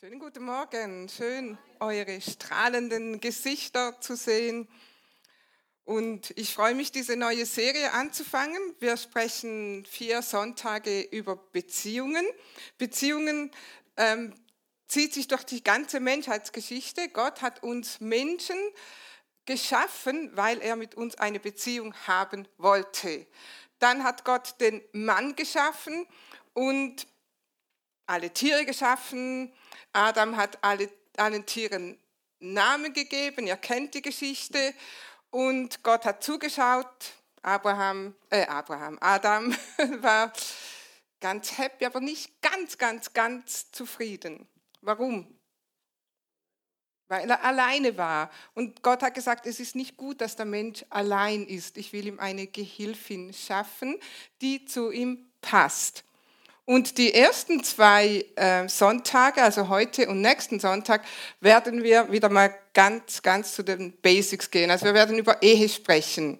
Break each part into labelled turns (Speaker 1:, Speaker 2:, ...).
Speaker 1: Schönen guten Morgen, schön eure strahlenden Gesichter zu sehen. Und ich freue mich, diese neue Serie anzufangen. Wir sprechen vier Sonntage über Beziehungen. Beziehungen ähm, zieht sich durch die ganze Menschheitsgeschichte. Gott hat uns Menschen geschaffen, weil er mit uns eine Beziehung haben wollte. Dann hat Gott den Mann geschaffen und alle Tiere geschaffen. Adam hat alle, allen Tieren Namen gegeben. Ihr kennt die Geschichte. Und Gott hat zugeschaut. Abraham, äh, Abraham, Adam war ganz happy, aber nicht ganz, ganz, ganz zufrieden. Warum? Weil er alleine war. Und Gott hat gesagt, es ist nicht gut, dass der Mensch allein ist. Ich will ihm eine Gehilfin schaffen, die zu ihm passt. Und die ersten zwei äh, Sonntage, also heute und nächsten Sonntag, werden wir wieder mal ganz, ganz zu den Basics gehen. Also wir werden über Ehe sprechen.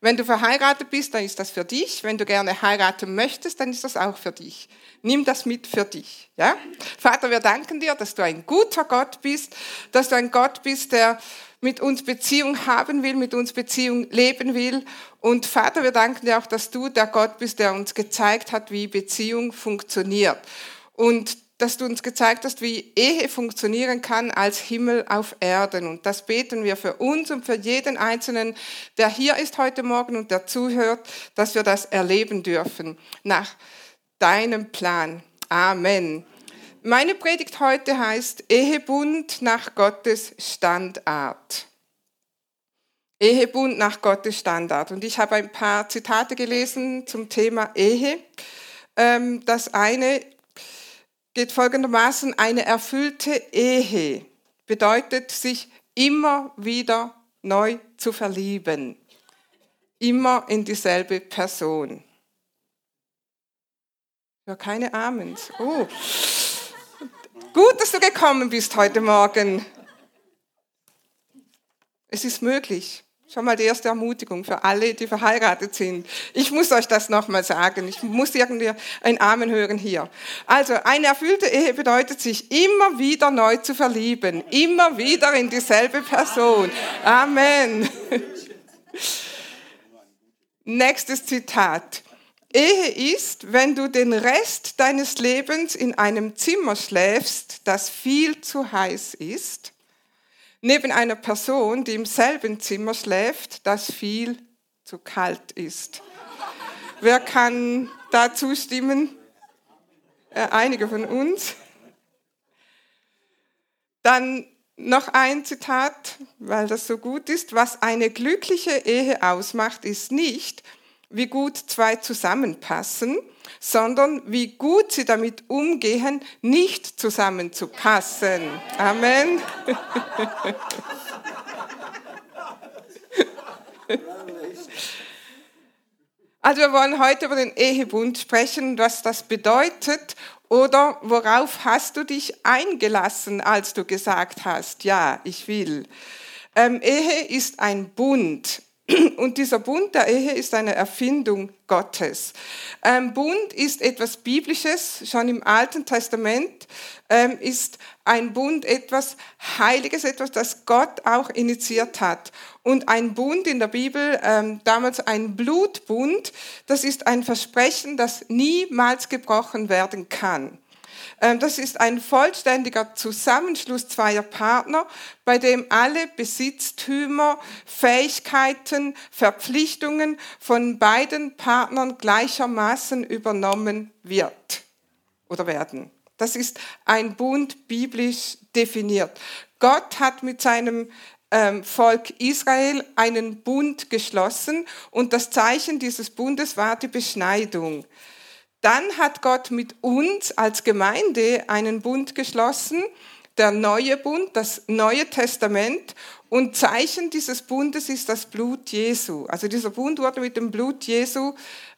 Speaker 1: Wenn du verheiratet bist, dann ist das für dich. Wenn du gerne heiraten möchtest, dann ist das auch für dich. Nimm das mit für dich. Ja? Vater, wir danken dir, dass du ein guter Gott bist, dass du ein Gott bist, der mit uns Beziehung haben will, mit uns Beziehung leben will. Und Vater, wir danken dir auch, dass du der Gott bist, der uns gezeigt hat, wie Beziehung funktioniert. Und dass du uns gezeigt hast, wie Ehe funktionieren kann als Himmel auf Erden. Und das beten wir für uns und für jeden Einzelnen, der hier ist heute Morgen und der zuhört, dass wir das erleben dürfen nach deinem Plan. Amen. Meine Predigt heute heißt Ehebund nach Gottes Standard. Ehebund nach Gottes Standard. Und ich habe ein paar Zitate gelesen zum Thema Ehe. Ähm, das eine geht folgendermaßen, eine erfüllte Ehe bedeutet, sich immer wieder neu zu verlieben. Immer in dieselbe Person. Ja, keine Amens. Oh. Gut, dass du gekommen bist heute Morgen. Es ist möglich. Schon mal die erste Ermutigung für alle, die verheiratet sind. Ich muss euch das nochmal sagen. Ich muss irgendwie ein Amen hören hier. Also, eine erfüllte Ehe bedeutet, sich immer wieder neu zu verlieben. Immer wieder in dieselbe Person. Amen. Nächstes Zitat. Ehe ist, wenn du den Rest deines Lebens in einem Zimmer schläfst, das viel zu heiß ist, neben einer Person, die im selben Zimmer schläft, das viel zu kalt ist. Wer kann da zustimmen? Äh, einige von uns. Dann noch ein Zitat, weil das so gut ist. Was eine glückliche Ehe ausmacht, ist nicht, wie gut zwei zusammenpassen, sondern wie gut sie damit umgehen, nicht zusammenzupassen. Amen. Also wir wollen heute über den Ehebund sprechen, was das bedeutet oder worauf hast du dich eingelassen, als du gesagt hast, ja, ich will. Ähm, Ehe ist ein Bund, und dieser Bund der Ehe ist eine Erfindung Gottes. Ähm, Bund ist etwas Biblisches, schon im Alten Testament ähm, ist ein Bund etwas Heiliges, etwas, das Gott auch initiiert hat. Und ein Bund in der Bibel, ähm, damals ein Blutbund, das ist ein Versprechen, das niemals gebrochen werden kann. Ähm, das ist ein vollständiger Zusammenschluss zweier Partner, bei dem alle Besitztümer, Fähigkeiten, Verpflichtungen von beiden Partnern gleichermaßen übernommen wird oder werden. Das ist ein Bund biblisch definiert. Gott hat mit seinem ähm, Volk Israel einen Bund geschlossen und das Zeichen dieses Bundes war die Beschneidung. Dann hat Gott mit uns als Gemeinde einen Bund geschlossen, der neue Bund, das Neue Testament. Und Zeichen dieses Bundes ist das Blut Jesu. Also dieser Bund wurde mit dem Blut Jesu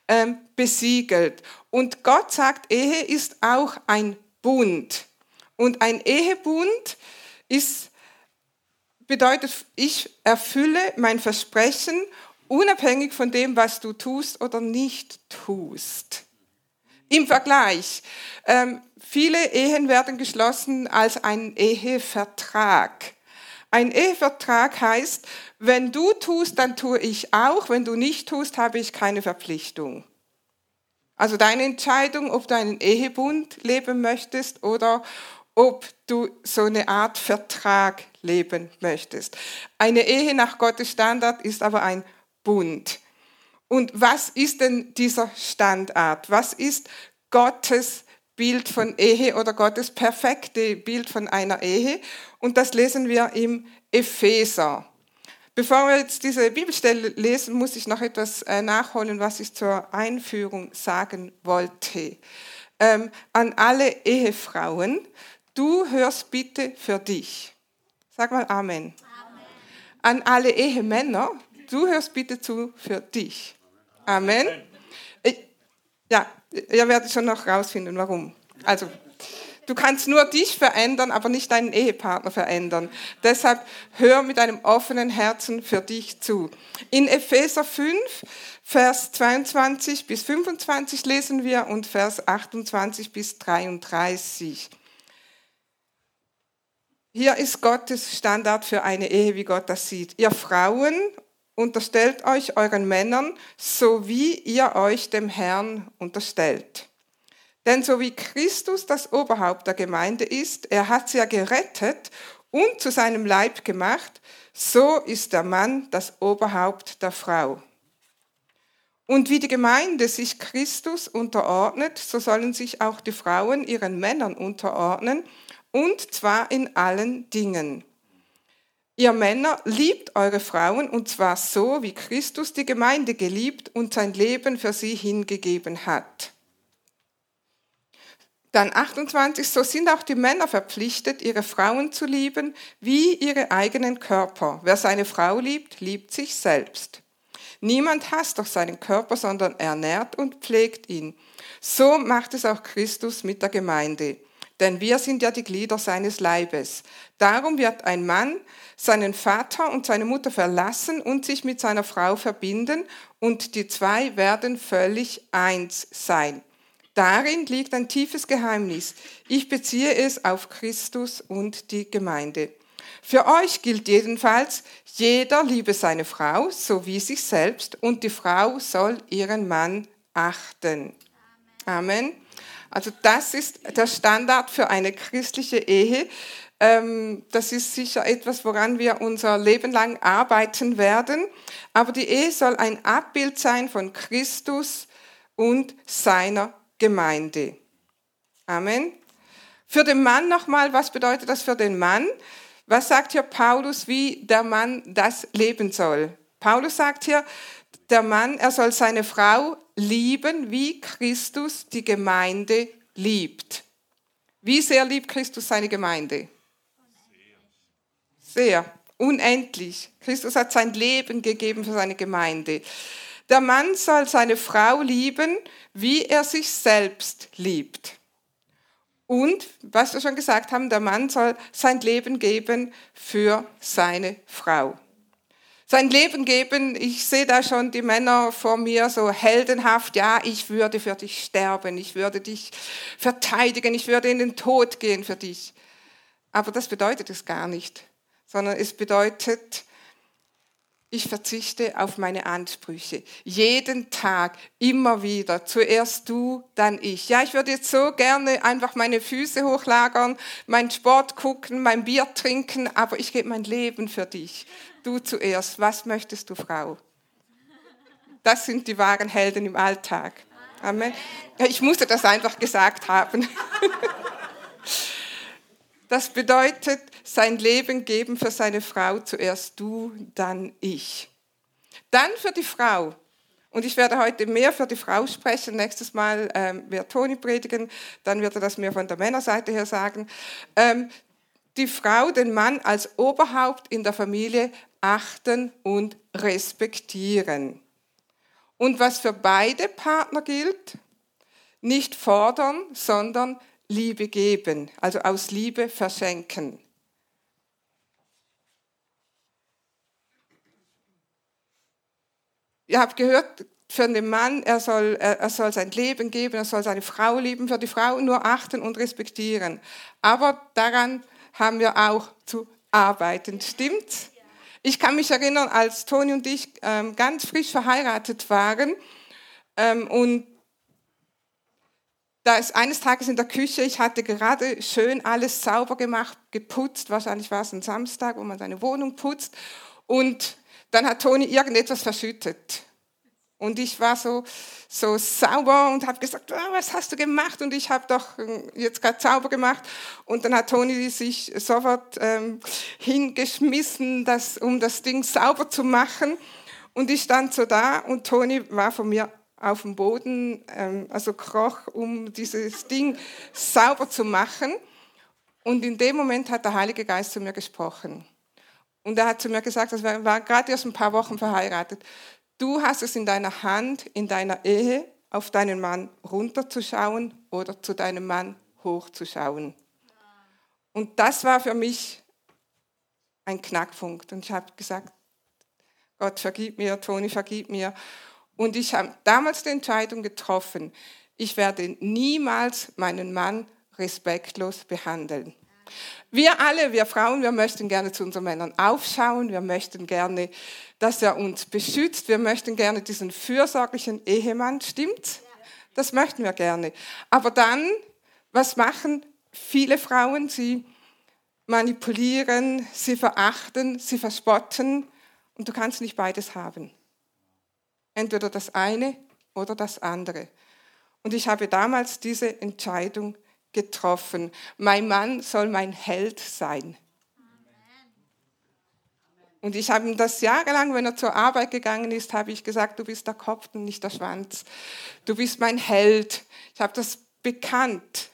Speaker 1: ähm, besiegelt. Und Gott sagt, Ehe ist auch ein Bund. Und ein Ehebund ist, bedeutet, ich erfülle mein Versprechen unabhängig von dem, was du tust oder nicht tust. Im Vergleich. Ähm, Viele Ehen werden geschlossen als ein Ehevertrag. Ein Ehevertrag heißt, wenn du tust, dann tue ich auch, wenn du nicht tust, habe ich keine Verpflichtung. Also deine Entscheidung, ob du einen Ehebund leben möchtest oder ob du so eine Art Vertrag leben möchtest. Eine Ehe nach Gottes Standard ist aber ein Bund. Und was ist denn dieser Standard? Was ist Gottes Bild von Ehe oder Gottes perfekte Bild von einer Ehe? Und das lesen wir im Epheser. Bevor wir jetzt diese Bibelstelle lesen, muss ich noch etwas äh, nachholen, was ich zur Einführung sagen wollte. Ähm, an alle Ehefrauen, du hörst bitte für dich. Sag mal Amen. Amen. An alle Ehemänner, du hörst bitte zu für dich. Amen. Ich, ja, ihr werdet schon noch rausfinden, warum. Also, du kannst nur dich verändern, aber nicht deinen Ehepartner verändern. Deshalb hör mit einem offenen Herzen für dich zu. In Epheser 5, Vers 22 bis 25 lesen wir und Vers 28 bis 33. Hier ist Gottes Standard für eine Ehe, wie Gott das sieht. Ihr Frauen unterstellt euch euren Männern, so wie ihr euch dem Herrn unterstellt. Denn so wie Christus das Oberhaupt der Gemeinde ist, er hat sie ja gerettet und zu seinem Leib gemacht, so ist der Mann das Oberhaupt der Frau. Und wie die Gemeinde sich Christus unterordnet, so sollen sich auch die Frauen ihren Männern unterordnen, und zwar in allen Dingen. Ihr Männer liebt eure Frauen und zwar so, wie Christus die Gemeinde geliebt und sein Leben für sie hingegeben hat. Dann 28, so sind auch die Männer verpflichtet, ihre Frauen zu lieben, wie ihre eigenen Körper. Wer seine Frau liebt, liebt sich selbst. Niemand hasst doch seinen Körper, sondern ernährt und pflegt ihn. So macht es auch Christus mit der Gemeinde denn wir sind ja die Glieder seines Leibes. Darum wird ein Mann seinen Vater und seine Mutter verlassen und sich mit seiner Frau verbinden, und die zwei werden völlig eins sein. Darin liegt ein tiefes Geheimnis. Ich beziehe es auf Christus und die Gemeinde. Für euch gilt jedenfalls, jeder liebe seine Frau, so wie sich selbst, und die Frau soll ihren Mann achten. Amen. Also das ist der Standard für eine christliche Ehe. Ähm, das ist sicher etwas, woran wir unser Leben lang arbeiten werden. Aber die Ehe soll ein Abbild sein von Christus und seiner Gemeinde. Amen. Für den Mann nochmal, was bedeutet das für den Mann? Was sagt hier Paulus, wie der Mann das leben soll? Paulus sagt hier, der Mann, er soll seine Frau lieben, wie Christus die Gemeinde liebt. Wie sehr liebt Christus seine Gemeinde? Sehr, unendlich. Christus hat sein Leben gegeben für seine Gemeinde. Der Mann soll seine Frau lieben, wie er sich selbst liebt. Und, was wir schon gesagt haben, der Mann soll sein Leben geben für seine Frau sein Leben geben. Ich sehe da schon die Männer vor mir so heldenhaft, ja, ich würde für dich sterben, ich würde dich verteidigen, ich würde in den Tod gehen für dich. Aber das bedeutet es gar nicht, sondern es bedeutet, ich verzichte auf meine Ansprüche. Jeden Tag, immer wieder. Zuerst du, dann ich. Ja, ich würde jetzt so gerne einfach meine Füße hochlagern, meinen Sport gucken, mein Bier trinken, aber ich gebe mein Leben für dich. Du zuerst. Was möchtest du, Frau? Das sind die wahren Helden im Alltag. Amen. Ich musste das einfach gesagt haben. Das bedeutet, sein Leben geben für seine Frau, zuerst du, dann ich. Dann für die Frau. Und ich werde heute mehr für die Frau sprechen. Nächstes Mal ähm, wird Toni predigen, dann wird er das mehr von der Männerseite her sagen. Ähm, die Frau den Mann als Oberhaupt in der Familie achten und respektieren. Und was für beide Partner gilt, nicht fordern, sondern Liebe geben, also aus Liebe verschenken. Ihr habt gehört, für den Mann, er soll, er soll sein Leben geben, er soll seine Frau lieben, für die Frau nur achten und respektieren. Aber daran haben wir auch zu arbeiten. Stimmt? Ich kann mich erinnern, als Toni und ich ähm, ganz frisch verheiratet waren ähm, und da ist eines Tages in der Küche, ich hatte gerade schön alles sauber gemacht, geputzt, wahrscheinlich war es ein Samstag, wo man seine Wohnung putzt und dann hat Toni irgendetwas verschüttet. Und ich war so, so sauber und habe gesagt, oh, was hast du gemacht? Und ich habe doch ähm, jetzt gerade sauber gemacht. Und dann hat Toni sich sofort ähm, hingeschmissen, das, um das Ding sauber zu machen. Und ich stand so da und Toni war von mir auf dem Boden, ähm, also kroch, um dieses Ding sauber zu machen. Und in dem Moment hat der Heilige Geist zu mir gesprochen. Und er hat zu mir gesagt, wir waren gerade erst ein paar Wochen verheiratet. Du hast es in deiner Hand, in deiner Ehe, auf deinen Mann runterzuschauen oder zu deinem Mann hochzuschauen. Und das war für mich ein Knackpunkt. Und ich habe gesagt, Gott vergib mir, Toni vergib mir. Und ich habe damals die Entscheidung getroffen, ich werde niemals meinen Mann respektlos behandeln. Wir alle, wir Frauen, wir möchten gerne zu unseren Männern aufschauen, wir möchten gerne, dass er uns beschützt, wir möchten gerne diesen fürsorglichen Ehemann, stimmt? Das möchten wir gerne. Aber dann, was machen viele Frauen? Sie manipulieren, sie verachten, sie verspotten und du kannst nicht beides haben. Entweder das eine oder das andere. Und ich habe damals diese Entscheidung getroffen. Mein Mann soll mein Held sein. Und ich habe ihm das jahrelang, wenn er zur Arbeit gegangen ist, habe ich gesagt, du bist der Kopf und nicht der Schwanz. Du bist mein Held. Ich habe das bekannt,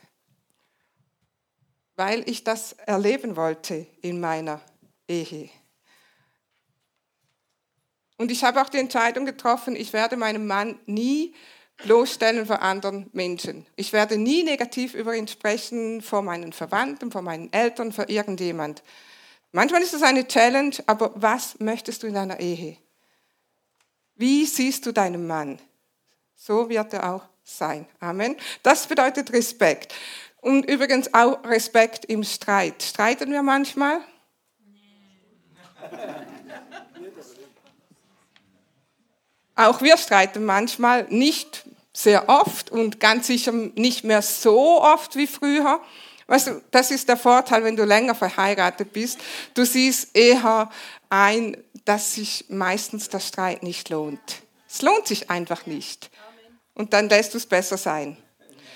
Speaker 1: weil ich das erleben wollte in meiner Ehe. Und ich habe auch die Entscheidung getroffen, ich werde meinem Mann nie bloßstellen vor anderen Menschen. Ich werde nie negativ über ihn sprechen vor meinen Verwandten, vor meinen Eltern, vor irgendjemand. Manchmal ist es eine Challenge, aber was möchtest du in deiner Ehe? Wie siehst du deinen Mann? So wird er auch sein. Amen. Das bedeutet Respekt. Und übrigens auch Respekt im Streit. Streiten wir manchmal? Auch wir streiten manchmal, nicht sehr oft und ganz sicher nicht mehr so oft wie früher. Weißt du, das ist der Vorteil, wenn du länger verheiratet bist. Du siehst eher ein, dass sich meistens der Streit nicht lohnt. Es lohnt sich einfach nicht. Und dann lässt du es besser sein.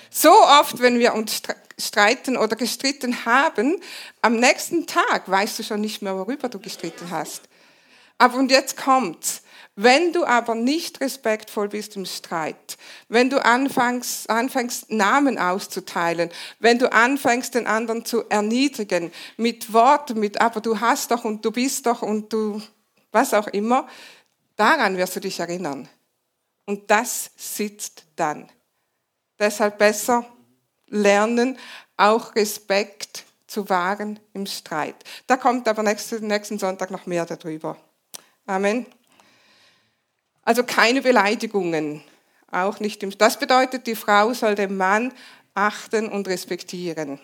Speaker 1: So oft, wenn wir uns streiten oder gestritten haben, am nächsten Tag weißt du schon nicht mehr, worüber du gestritten hast. Aber und jetzt kommt's. Wenn du aber nicht respektvoll bist im Streit, wenn du anfängst, anfängst, Namen auszuteilen, wenn du anfängst, den anderen zu erniedrigen, mit Worten, mit aber du hast doch und du bist doch und du, was auch immer, daran wirst du dich erinnern. Und das sitzt dann. Deshalb besser lernen, auch Respekt zu wahren im Streit. Da kommt aber nächsten, nächsten Sonntag noch mehr darüber. Amen. Also keine Beleidigungen, auch nicht im. Das bedeutet, die Frau soll den Mann achten und respektieren.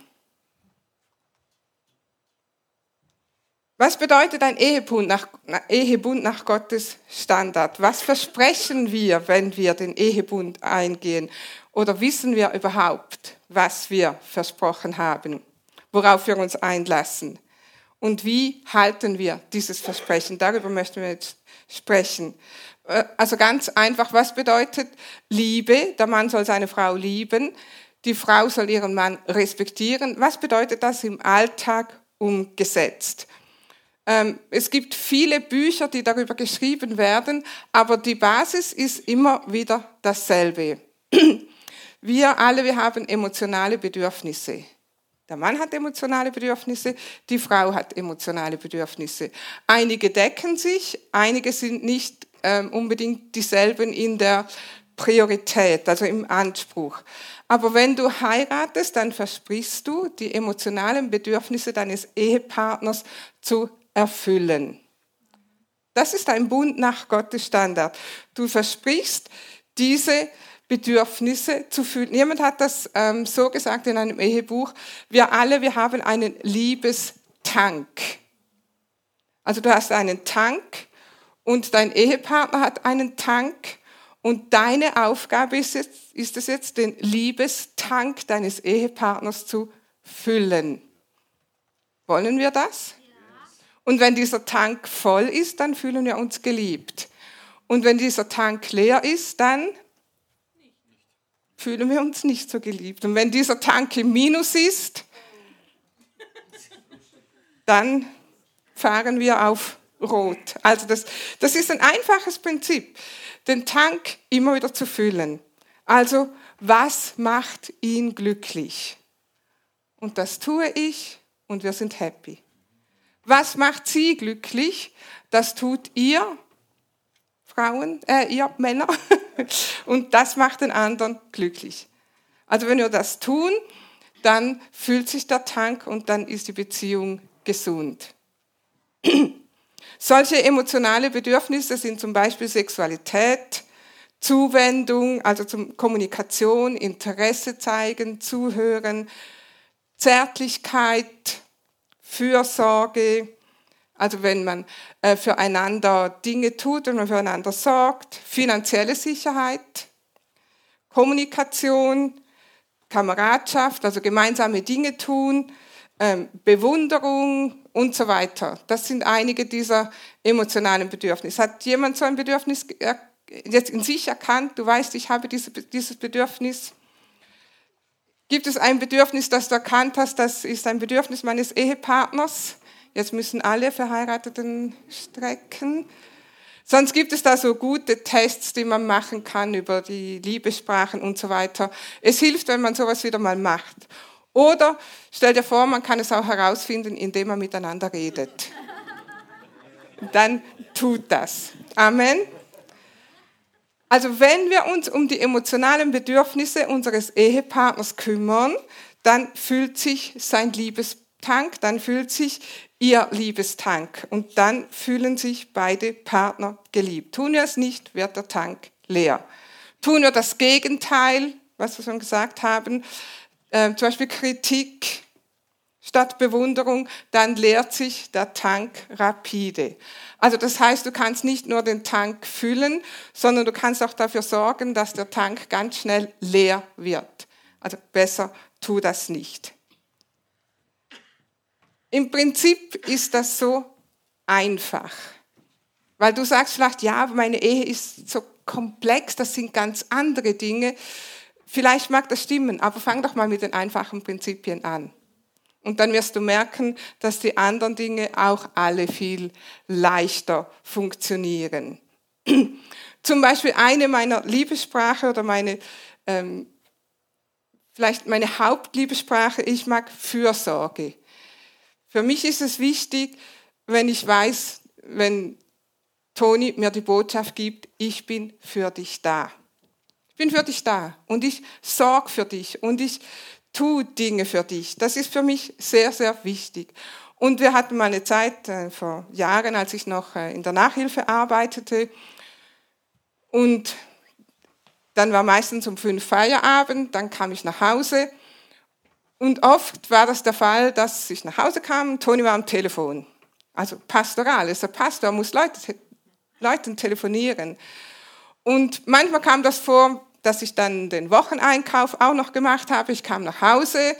Speaker 1: Was bedeutet ein Ehebund nach, Ehebund nach Gottes Standard? Was versprechen wir, wenn wir den Ehebund eingehen? Oder wissen wir überhaupt, was wir versprochen haben, worauf wir uns einlassen? Und wie halten wir dieses Versprechen? Darüber möchten wir jetzt sprechen. Äh, also ganz einfach, was bedeutet Liebe? Der Mann soll seine Frau lieben, die Frau soll ihren Mann respektieren. Was bedeutet das im Alltag umgesetzt? Ähm, es gibt viele Bücher, die darüber geschrieben werden, aber die Basis ist immer wieder dasselbe. Wir alle, wir haben emotionale Bedürfnisse. Der Mann hat emotionale Bedürfnisse, die Frau hat emotionale Bedürfnisse. Einige decken sich, einige sind nicht ähm, unbedingt dieselben in der Priorität, also im Anspruch. Aber wenn du heiratest, dann versprichst du, die emotionalen Bedürfnisse deines Ehepartners zu erfüllen. Das ist ein Bund nach Gottes Standard. Du versprichst, diese Bedürfnisse zu fühlen. Jemand hat das ähm, so gesagt in einem Ehebuch. Wir alle, wir haben einen Liebestank. Also du hast einen Tank und dein Ehepartner hat einen Tank und deine Aufgabe ist, jetzt, ist es jetzt, den Liebestank deines Ehepartners zu füllen. Wollen wir das? Und wenn dieser Tank voll ist, dann fühlen wir uns geliebt. Und wenn dieser Tank leer ist, dann fühlen wir uns nicht so geliebt. Und wenn dieser Tank im Minus ist, dann fahren wir auf Rot. Also das, das ist ein einfaches Prinzip, den Tank immer wieder zu füllen. Also was macht ihn glücklich? Und das tue ich und wir sind happy. Was macht sie glücklich? Das tut ihr, Frauen, äh, ihr Männer. und das macht den anderen glücklich. Also wenn wir das tun, dann füllt sich der Tank und dann ist die Beziehung gesund. Solche emotionale Bedürfnisse sind zum Beispiel Sexualität, Zuwendung, also zum Kommunikation, Interesse zeigen, zuhören, Zärtlichkeit, Fürsorge, also wenn man äh, füreinander Dinge tut und man füreinander sorgt, finanzielle Sicherheit, Kommunikation, Kameradschaft, also gemeinsame Dinge tun, ähm, Bewunderung und so weiter. Das sind einige dieser emotionalen Bedürfnisse. Hat jemand so ein Bedürfnis jetzt in sich erkannt? Du weißt, ich habe dieses Bedürfnis. Gibt es ein Bedürfnis, das du erkannt hast, das ist ein Bedürfnis meines Ehepartners? Jetzt müssen alle Verheirateten strecken. Sonst gibt es da so gute Tests, die man machen kann über die Liebessprachen und so weiter. Es hilft, wenn man sowas wieder mal macht. Oder stell dir vor, man kann es auch herausfinden, indem man miteinander redet. Dann tut das. Amen. Also wenn wir uns um die emotionalen Bedürfnisse unseres Ehepartners kümmern, dann fühlt sich sein Liebestank, dann fühlt sich ihr Liebestank und dann fühlen sich beide Partner geliebt. Tun wir es nicht, wird der Tank leer. Tun wir das Gegenteil, was wir schon gesagt haben, äh, zum Beispiel Kritik statt Bewunderung, dann leert sich der Tank rapide. Also das heißt, du kannst nicht nur den Tank füllen, sondern du kannst auch dafür sorgen, dass der Tank ganz schnell leer wird. Also besser tu das nicht. Im Prinzip ist das so einfach. Weil du sagst vielleicht, ja, meine Ehe ist so komplex, das sind ganz andere Dinge. Vielleicht mag das stimmen, aber fang doch mal mit den einfachen Prinzipien an. Und dann wirst du merken, dass die anderen Dinge auch alle viel leichter funktionieren. Zum Beispiel eine meiner Liebessprache oder meine, ähm, vielleicht meine Hauptliebessprache, ich mag Fürsorge. Für mich ist es wichtig, wenn ich weiß, wenn Toni mir die Botschaft gibt, ich bin für dich da bin für dich da und ich sorge für dich und ich tue Dinge für dich. Das ist für mich sehr, sehr wichtig. Und wir hatten mal eine Zeit äh, vor Jahren, als ich noch äh, in der Nachhilfe arbeitete. Und dann war meistens um fünf Feierabend, dann kam ich nach Hause. Und oft war das der Fall, dass ich nach Hause kam, Toni war am Telefon. Also pastoral, ist der Pastor, muss Leute, Leuten telefonieren. Und manchmal kam das vor, dass ich dann den Wocheneinkauf auch noch gemacht habe. Ich kam nach Hause,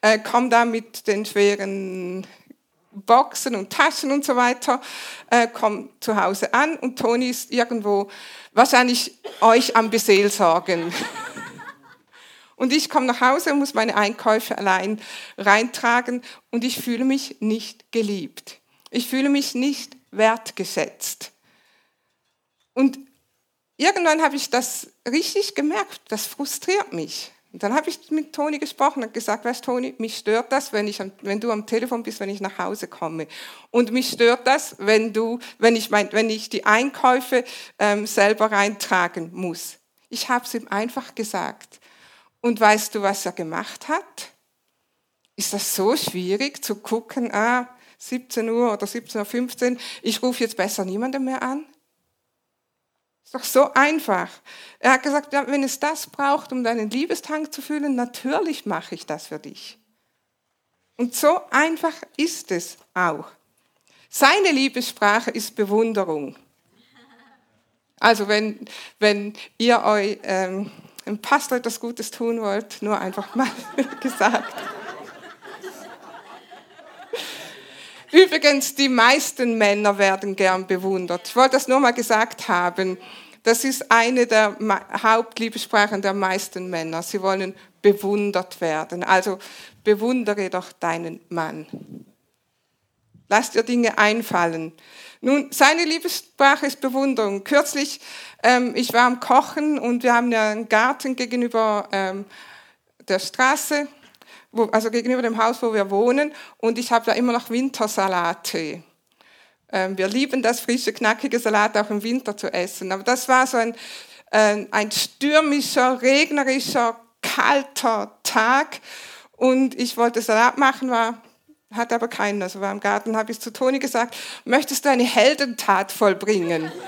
Speaker 1: äh, komme da mit den schweren Boxen und Taschen und so weiter, äh, komme zu Hause an und Toni ist irgendwo wahrscheinlich euch am Beseelsorgen. und ich komme nach Hause und muss meine Einkäufe allein reintragen und ich fühle mich nicht geliebt. Ich fühle mich nicht wertgeschätzt. Und irgendwann habe ich das richtig gemerkt, das frustriert mich. Und dann habe ich mit Toni gesprochen und gesagt, weißt Toni, mich stört das, wenn, ich, wenn du am Telefon bist, wenn ich nach Hause komme. Und mich stört das, wenn, du, wenn, ich, mein, wenn ich die Einkäufe ähm, selber reintragen muss. Ich habe es ihm einfach gesagt. Und weißt du, was er gemacht hat? Ist das so schwierig zu gucken, ah, 17 Uhr oder 17.15 Uhr, ich rufe jetzt besser niemanden mehr an? Doch so einfach. Er hat gesagt, wenn es das braucht, um deinen Liebestank zu füllen, natürlich mache ich das für dich. Und so einfach ist es auch. Seine Liebessprache ist Bewunderung. Also wenn, wenn ihr euch ähm, einem Pastor etwas Gutes tun wollt, nur einfach mal gesagt. Übrigens, die meisten Männer werden gern bewundert. Ich wollte das nur mal gesagt haben. Das ist eine der Hauptliebessprachen der meisten Männer. Sie wollen bewundert werden. Also bewundere doch deinen Mann. Lass dir Dinge einfallen. Nun, seine Liebessprache ist Bewunderung. Kürzlich, ähm, ich war am Kochen und wir haben ja einen Garten gegenüber ähm, der Straße wo, also gegenüber dem Haus, wo wir wohnen, und ich habe da immer noch Wintersalate. Ähm, wir lieben das frische, knackige Salat auch im Winter zu essen. Aber das war so ein, äh, ein stürmischer, regnerischer, kalter Tag und ich wollte Salat machen, war hatte aber keinen, also war im Garten, habe ich zu Toni gesagt, möchtest du eine Heldentat vollbringen?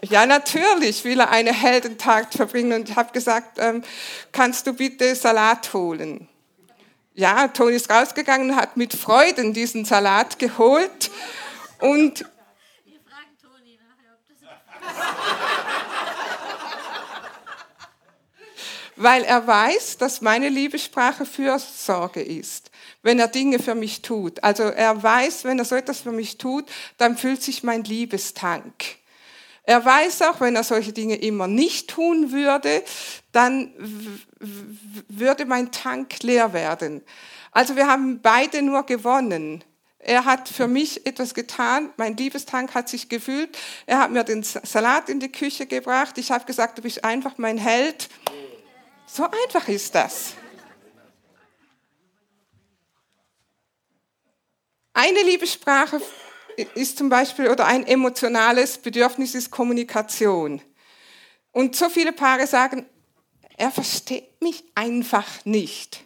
Speaker 1: Ja, natürlich will er eine Heldentat verbringen und ich habe gesagt, ähm, kannst du bitte Salat holen? Ja, Toni ist rausgegangen und hat mit Freuden diesen Salat geholt und wir fragen Toni nachher, ob das weil er weiß, dass meine Liebessprache Fürsorge ist, wenn er Dinge für mich tut. Also er weiß, wenn er so etwas für mich tut, dann füllt sich mein Liebestank. Er weiß auch, wenn er solche Dinge immer nicht tun würde, dann würde mein Tank leer werden. Also wir haben beide nur gewonnen. Er hat für mich etwas getan, mein Liebestank hat sich gefüllt. Er hat mir den Salat in die Küche gebracht. Ich habe gesagt, du bist einfach mein Held. So einfach ist das. Eine Liebessprache ist zum Beispiel, oder ein emotionales Bedürfnis ist Kommunikation. Und so viele Paare sagen, er versteht mich einfach nicht.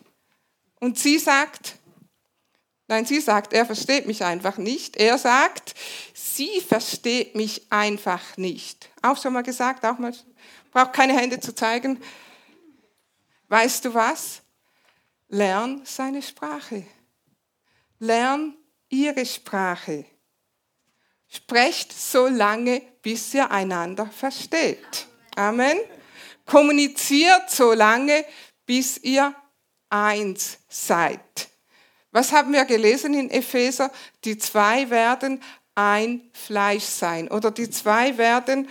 Speaker 1: Und sie sagt, nein, sie sagt, er versteht mich einfach nicht. Er sagt, sie versteht mich einfach nicht. Auch schon mal gesagt, auch mal, braucht keine Hände zu zeigen. Weißt du was? Lern seine Sprache. Lern ihre Sprache. Sprecht so lange, bis ihr einander versteht. Amen. Kommuniziert so lange, bis ihr eins seid. Was haben wir gelesen in Epheser? Die zwei werden ein Fleisch sein oder die zwei werden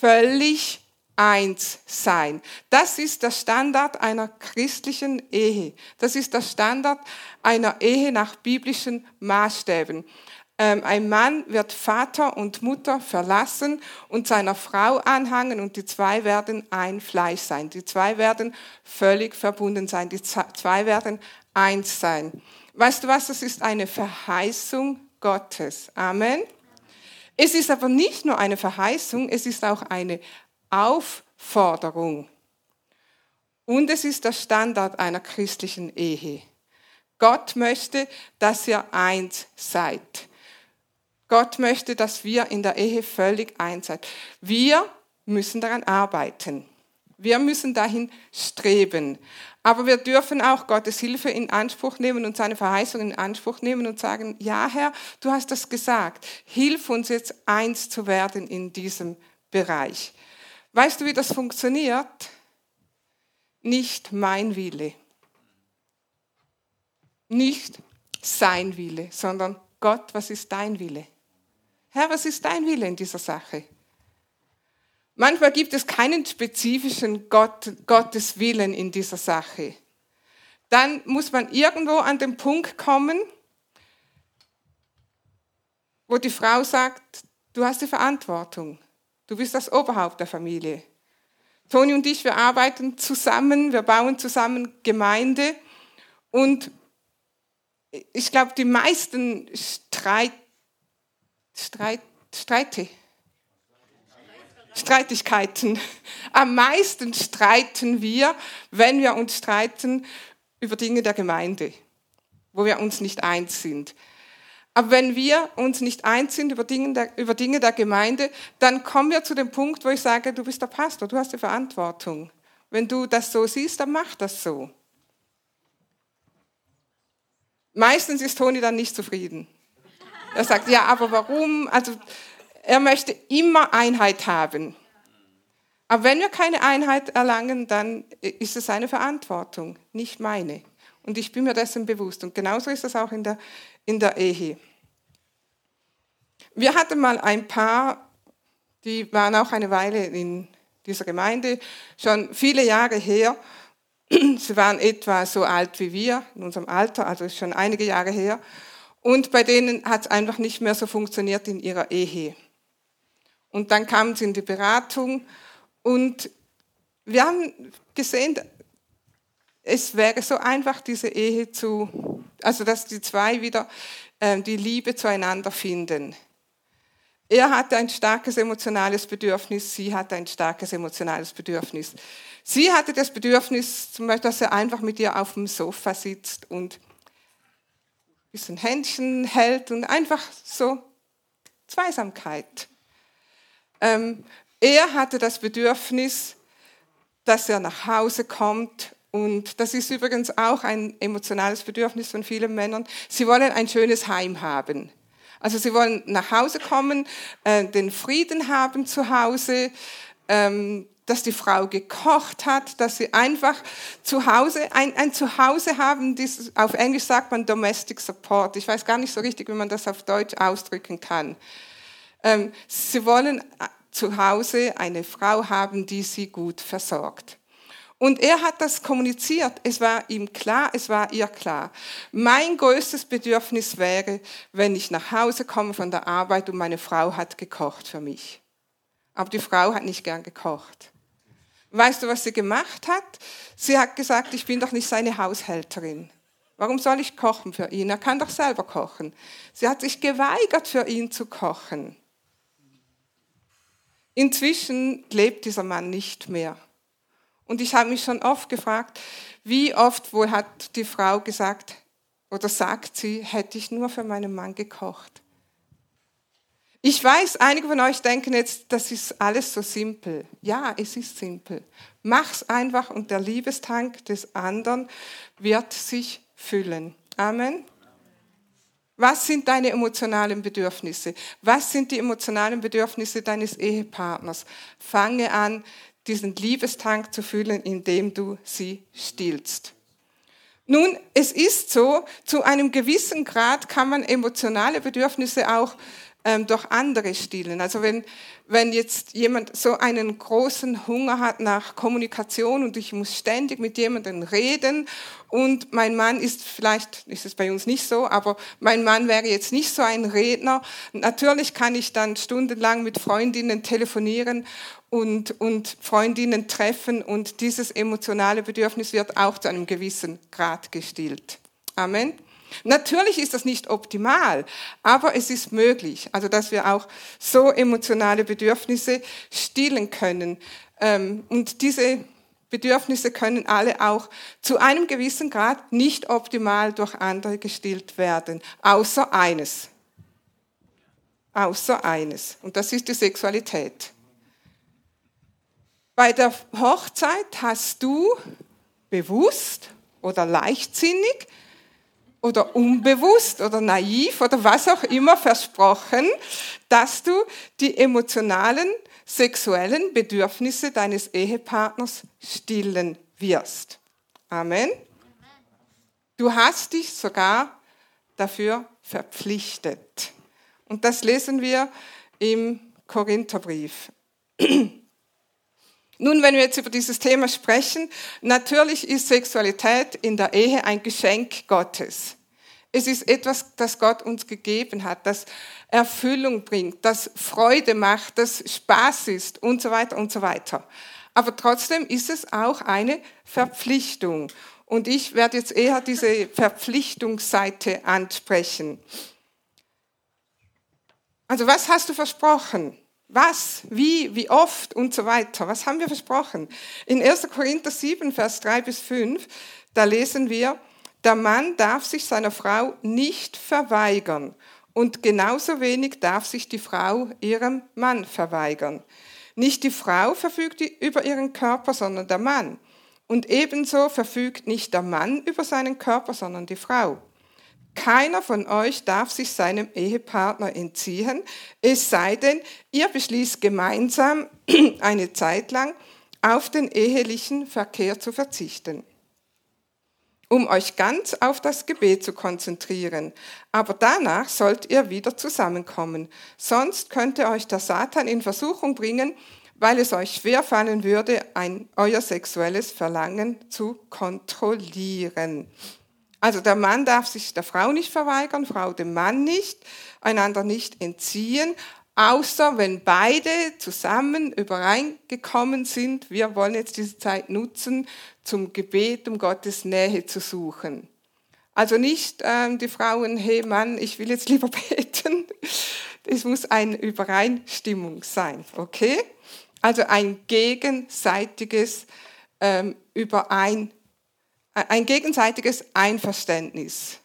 Speaker 1: völlig eins sein. Das ist der Standard einer christlichen Ehe. Das ist der Standard einer Ehe nach biblischen Maßstäben. Ähm, ein Mann wird Vater und Mutter verlassen und seiner Frau anhangen und die zwei werden ein Fleisch sein. Die zwei werden völlig verbunden sein. Die zwei werden eins sein. Weißt du was? Das ist eine Verheißung Gottes. Amen. Es ist aber nicht nur eine Verheißung, es ist auch eine Aufforderung. Und es ist der Standard einer christlichen Ehe. Gott möchte, dass ihr eins seid. Gott möchte, dass wir in der Ehe völlig eins sind. Wir müssen daran arbeiten. Wir müssen dahin streben. Aber wir dürfen auch Gottes Hilfe in Anspruch nehmen und seine Verheißung in Anspruch nehmen und sagen, ja Herr, du hast das gesagt. Hilf uns jetzt eins zu werden in diesem Bereich. Weißt du, wie das funktioniert? Nicht mein Wille. Nicht sein Wille, sondern Gott, was ist dein Wille? Herr, was ist dein Wille in dieser Sache? Manchmal gibt es keinen spezifischen Gott, Gottes Willen in dieser Sache. Dann muss man irgendwo an den Punkt kommen, wo die Frau sagt, du hast die Verantwortung. Du bist das Oberhaupt der Familie. Toni und ich, wir arbeiten zusammen, wir bauen zusammen Gemeinde und ich glaube, die meisten Streit, Streit, Streite. Streitigkeiten. Am meisten streiten wir, wenn wir uns streiten über Dinge der Gemeinde. wo wir uns nicht eins sind. Aber wenn wir uns nicht eins sind über Dinge, der, über Dinge der Gemeinde, dann kommen wir zu dem Punkt, wo ich sage, du bist der Pastor, du hast die Verantwortung. Wenn du das so siehst, dann mach das so. Meistens ist Toni dann nicht zufrieden. Er sagt, ja, aber warum? Also er möchte immer Einheit haben. Aber wenn wir keine Einheit erlangen, dann ist es seine Verantwortung, nicht meine. Und ich bin mir dessen bewusst. Und genauso ist es auch in der, in der Ehe. Wir hatten mal ein Paar, die waren auch eine Weile in dieser Gemeinde, schon viele Jahre her. Sie waren etwa so alt wie wir, in unserem Alter, also schon einige Jahre her. Und bei denen hat es einfach nicht mehr so funktioniert in ihrer Ehe. Und dann kamen sie in die Beratung und wir haben gesehen, es wäre so einfach, diese Ehe zu, also dass die zwei wieder äh, die Liebe zueinander finden. Er hatte ein starkes emotionales Bedürfnis, sie hatte ein starkes emotionales Bedürfnis. Sie hatte das Bedürfnis, zum Beispiel, dass er einfach mit ihr auf dem Sofa sitzt und bisschen Händchen hält und einfach so Zweisamkeit. Ähm, er hatte das Bedürfnis, dass er nach Hause kommt und das ist übrigens auch ein emotionales Bedürfnis von vielen Männern. Sie wollen ein schönes Heim haben. Also sie wollen nach Hause kommen, äh, den Frieden haben zu Hause, ähm, dass die Frau gekocht hat, dass sie einfach zu Hause, ein, ein Zuhause haben, dies, auf Englisch sagt man Domestic Support. Ich weiß gar nicht so richtig, wie man das auf Deutsch ausdrücken kann. Ähm, sie wollen äh, zu Hause eine Frau haben, die sie gut versorgt. Und er hat das kommuniziert. Es war ihm klar, es war ihr klar. Mein größtes Bedürfnis wäre, wenn ich nach Hause komme von der Arbeit und meine Frau hat gekocht für mich. Aber die Frau hat nicht gern gekocht. Weißt du, was sie gemacht hat? Sie hat gesagt, ich bin doch nicht seine Haushälterin. Warum soll ich kochen für ihn? Er kann doch selber kochen. Sie hat sich geweigert, für ihn zu kochen. Inzwischen lebt dieser Mann nicht mehr. Und ich habe mich schon oft gefragt, wie oft wohl hat die Frau gesagt oder sagt sie, hätte ich nur für meinen Mann gekocht. Ich weiß, einige von euch denken jetzt, das ist alles so simpel. Ja, es ist simpel. Mach's einfach und der Liebestank des anderen wird sich füllen. Amen. Was sind deine emotionalen Bedürfnisse? Was sind die emotionalen Bedürfnisse deines Ehepartners? Fange an, diesen Liebestank zu füllen, indem du sie stillst. Nun, es ist so, zu einem gewissen Grad kann man emotionale Bedürfnisse auch ähm, durch andere stillen. Also wenn, wenn jetzt jemand so einen großen Hunger hat nach Kommunikation und ich muss ständig mit jemandem reden und mein Mann ist vielleicht, ist es bei uns nicht so, aber mein Mann wäre jetzt nicht so ein Redner. Natürlich kann ich dann stundenlang mit Freundinnen telefonieren und, und Freundinnen treffen und dieses emotionale Bedürfnis wird auch zu einem gewissen Grad gestillt. Amen. Natürlich ist das nicht optimal, aber es ist möglich, also dass wir auch so emotionale Bedürfnisse stillen können. Ähm, und diese Bedürfnisse können alle auch zu einem gewissen Grad nicht optimal durch andere gestillt werden, außer eines. Außer eines. Und das ist die Sexualität. Bei der Hochzeit hast du bewusst oder leichtsinnig oder unbewusst oder naiv oder was auch immer versprochen, dass du die emotionalen, sexuellen Bedürfnisse deines Ehepartners stillen wirst. Amen. Du hast dich sogar dafür verpflichtet. Und das lesen wir im Korintherbrief. Nun, wenn wir jetzt über dieses Thema sprechen, natürlich ist Sexualität in der Ehe ein Geschenk Gottes. Es ist etwas, das Gott uns gegeben hat, das Erfüllung bringt, das Freude macht, das Spaß ist und so weiter und so weiter. Aber trotzdem ist es auch eine Verpflichtung. Und ich werde jetzt eher diese Verpflichtungsseite ansprechen. Also was hast du versprochen? Was, wie, wie oft und so weiter. Was haben wir versprochen? In 1. Korinther 7, Vers 3 bis 5, da lesen wir, Der Mann darf sich seiner Frau nicht verweigern und genauso wenig darf sich die Frau ihrem Mann verweigern. Nicht die Frau verfügt über ihren Körper, sondern der Mann. Und ebenso verfügt nicht der Mann über seinen Körper, sondern die Frau. Keiner von euch darf sich seinem Ehepartner entziehen, es sei denn, ihr beschließt gemeinsam eine Zeit lang auf den ehelichen Verkehr zu verzichten, um euch ganz auf das Gebet zu konzentrieren. Aber danach sollt ihr wieder zusammenkommen, sonst könnte euch der Satan in Versuchung bringen, weil es euch schwerfallen würde, ein, euer sexuelles Verlangen zu kontrollieren. Also der Mann darf sich der Frau nicht verweigern, Frau dem Mann nicht, einander nicht entziehen, außer wenn beide zusammen übereingekommen sind, wir wollen jetzt diese Zeit nutzen, zum Gebet, um Gottes Nähe zu suchen. Also nicht ähm, die Frauen, hey Mann, ich will jetzt lieber beten. Es muss eine Übereinstimmung sein, okay? Also ein gegenseitiges ähm, Überein, ein gegenseitiges Einverständnis.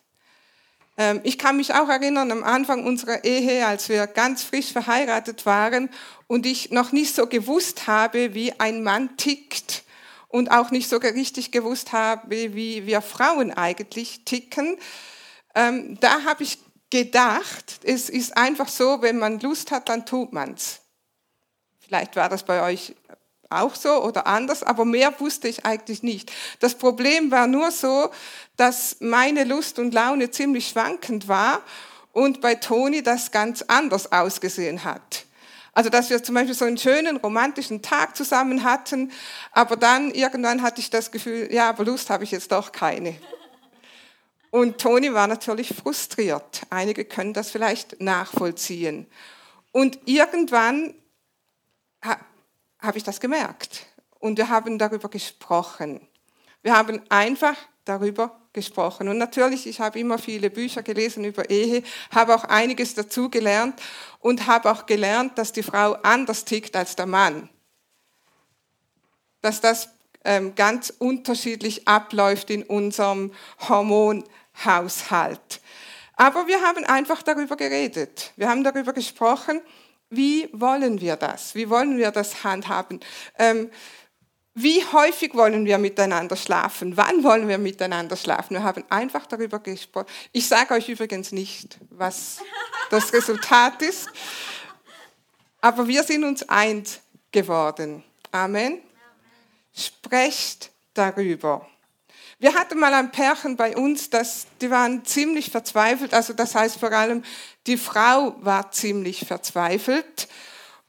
Speaker 1: Ähm, ich kann mich auch erinnern am Anfang unserer Ehe, als wir ganz frisch verheiratet waren und ich noch nicht so gewusst habe, wie ein Mann tickt und auch nicht so richtig gewusst habe, wie wir Frauen eigentlich ticken. Ähm, da habe ich gedacht, es ist einfach so, wenn man Lust hat, dann tut man's. Vielleicht war das bei euch auch so oder anders, aber mehr wusste ich eigentlich nicht. Das Problem war nur so, dass meine Lust und Laune ziemlich schwankend war und bei Toni das ganz anders ausgesehen hat. Also, dass wir zum Beispiel so einen schönen romantischen Tag zusammen hatten, aber dann irgendwann hatte ich das Gefühl, ja, aber Lust habe ich jetzt doch keine. Und Toni war natürlich frustriert. Einige können das vielleicht nachvollziehen. Und irgendwann habe ich das gemerkt. Und wir haben darüber gesprochen. Wir haben einfach darüber gesprochen. Und natürlich, ich habe immer viele Bücher gelesen über Ehe, habe auch einiges dazu gelernt und habe auch gelernt, dass die Frau anders tickt als der Mann. Dass das ähm, ganz unterschiedlich abläuft in unserem Hormonhaushalt. Aber wir haben einfach darüber geredet. Wir haben darüber gesprochen wie wollen wir das? Wie wollen wir das handhaben? Ähm, wie häufig wollen wir miteinander schlafen? Wann wollen wir miteinander schlafen? Wir haben einfach darüber gesprochen. Ich sage euch übrigens nicht, was das Resultat ist, aber wir sind uns eins geworden. Amen. Sprecht darüber. Wir hatten mal ein Pärchen bei uns, das, die waren ziemlich verzweifelt. Also das heißt vor allem, die Frau war ziemlich verzweifelt.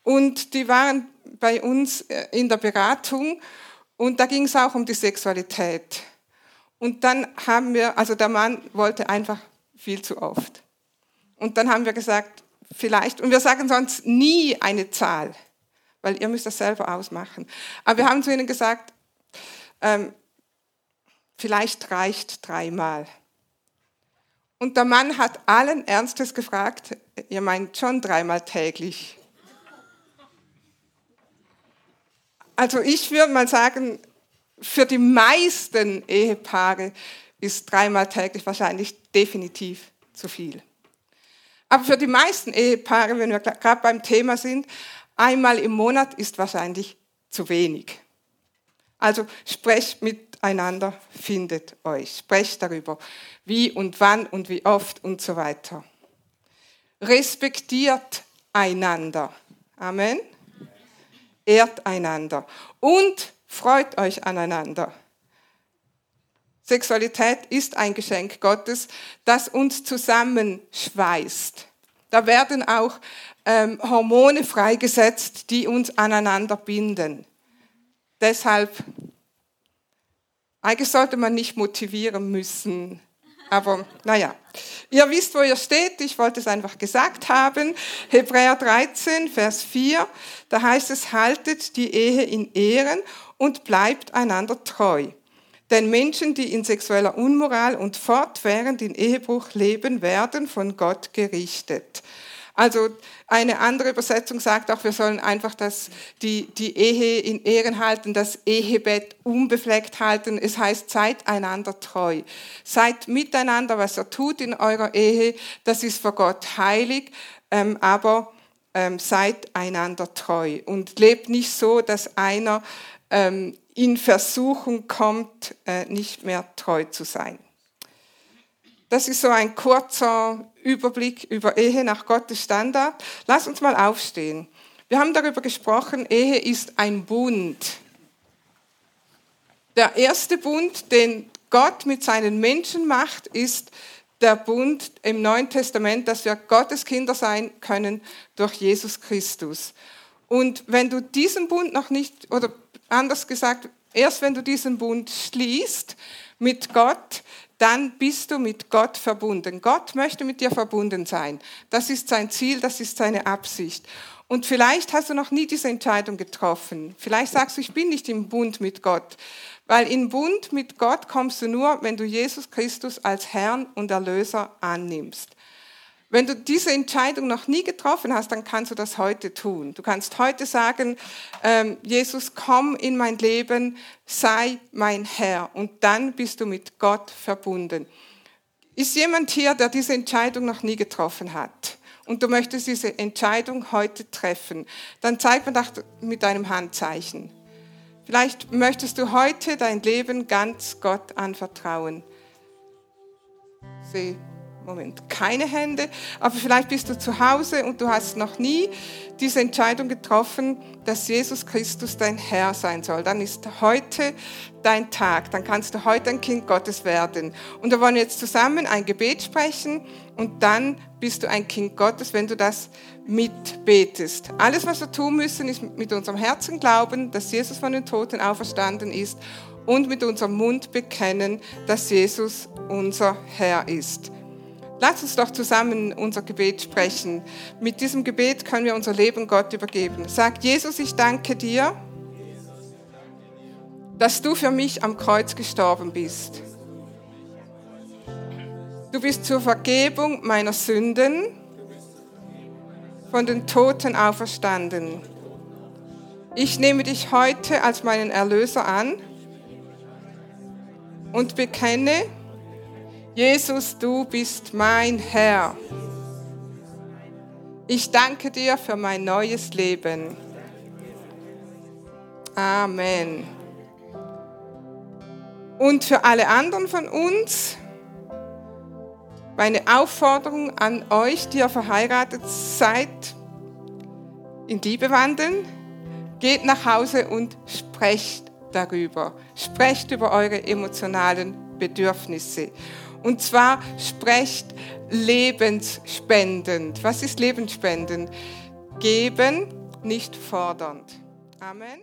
Speaker 1: Und die waren bei uns äh, in der Beratung. Und da ging es auch um die Sexualität. Und dann haben wir, also der Mann wollte einfach viel zu oft. Und dann haben wir gesagt, vielleicht, und wir sagen sonst nie eine Zahl, weil ihr müsst das selber ausmachen. Aber wir haben zu ihnen gesagt, ähm, Vielleicht reicht dreimal. Und der Mann hat allen Ernstes gefragt, ihr meint schon dreimal täglich. Also ich würde mal sagen, für die meisten Ehepaare ist dreimal täglich wahrscheinlich definitiv zu viel. Aber für die meisten Ehepaare, wenn wir gerade beim Thema sind, einmal im Monat ist wahrscheinlich zu wenig. Also sprecht mit miteinander findet euch. Sprecht darüber, wie und wann und wie oft und so weiter. Respektiert einander. Amen. Ehrt einander. Und freut euch aneinander. Sexualität ist ein Geschenk Gottes, das uns zusammenschweißt. Da werden auch ähm, Hormone freigesetzt, die uns aneinander binden. Deshalb eigentlich sollte man nicht motivieren müssen. Aber naja, ihr wisst, wo ihr steht. Ich wollte es einfach gesagt haben. Hebräer 13, Vers 4, da heißt es, haltet die Ehe in Ehren und bleibt einander treu. Denn Menschen, die in sexueller Unmoral und fortwährend in Ehebruch leben, werden von Gott gerichtet. Also eine andere Übersetzung sagt auch, wir sollen einfach das, die, die Ehe in Ehren halten, das Ehebett unbefleckt halten. Es heißt, seid einander treu. Seid miteinander, was er tut in eurer Ehe, das ist vor Gott heilig, ähm, aber ähm, seid einander treu und lebt nicht so, dass einer ähm, in Versuchung kommt, äh, nicht mehr treu zu sein. Das ist so ein kurzer Überblick über Ehe nach Gottes Standard. Lass uns mal aufstehen. Wir haben darüber gesprochen, Ehe ist ein Bund. Der erste Bund, den Gott mit seinen Menschen macht, ist der Bund im Neuen Testament, dass wir Gottes Kinder sein können durch Jesus Christus. Und wenn du diesen Bund noch nicht, oder anders gesagt, erst wenn du diesen Bund schließt mit Gott, dann bist du mit Gott verbunden. Gott möchte mit dir verbunden sein. Das ist sein Ziel, das ist seine Absicht. Und vielleicht hast du noch nie diese Entscheidung getroffen. Vielleicht sagst du, ich bin nicht im Bund mit Gott. Weil in Bund mit Gott kommst du nur, wenn du Jesus Christus als Herrn und Erlöser annimmst. Wenn du diese Entscheidung noch nie getroffen hast, dann kannst du das heute tun. Du kannst heute sagen, ähm, Jesus, komm in mein Leben, sei mein Herr. Und dann bist du mit Gott verbunden. Ist jemand hier, der diese Entscheidung noch nie getroffen hat? Und du möchtest diese Entscheidung heute treffen, dann zeig mir das mit deinem Handzeichen. Vielleicht möchtest du heute dein Leben ganz Gott anvertrauen. Sieh Moment, keine Hände, aber vielleicht bist du zu Hause und du hast noch nie diese Entscheidung getroffen, dass Jesus Christus dein Herr sein soll. Dann ist heute dein Tag, dann kannst du heute ein Kind Gottes werden. Und wir wollen jetzt zusammen ein Gebet sprechen und dann bist du ein Kind Gottes, wenn du das mitbetest. Alles, was wir tun müssen, ist mit unserem Herzen glauben, dass Jesus von den Toten auferstanden ist und mit unserem Mund bekennen, dass Jesus unser Herr ist. Lass uns doch zusammen unser Gebet sprechen. Mit diesem Gebet können wir unser Leben Gott übergeben. Sag, Jesus, ich danke dir, dass du für mich am Kreuz gestorben bist. Du bist zur Vergebung meiner Sünden von den Toten auferstanden. Ich nehme dich heute als meinen Erlöser an und bekenne, Jesus, du bist mein Herr. Ich danke dir für mein neues Leben. Amen. Und für alle anderen von uns, meine Aufforderung an euch, die ihr verheiratet seid, in Liebe wandeln, geht nach Hause und sprecht darüber. Sprecht über eure emotionalen Bedürfnisse. Und zwar sprecht lebensspendend. Was ist lebensspendend? Geben, nicht fordernd. Amen.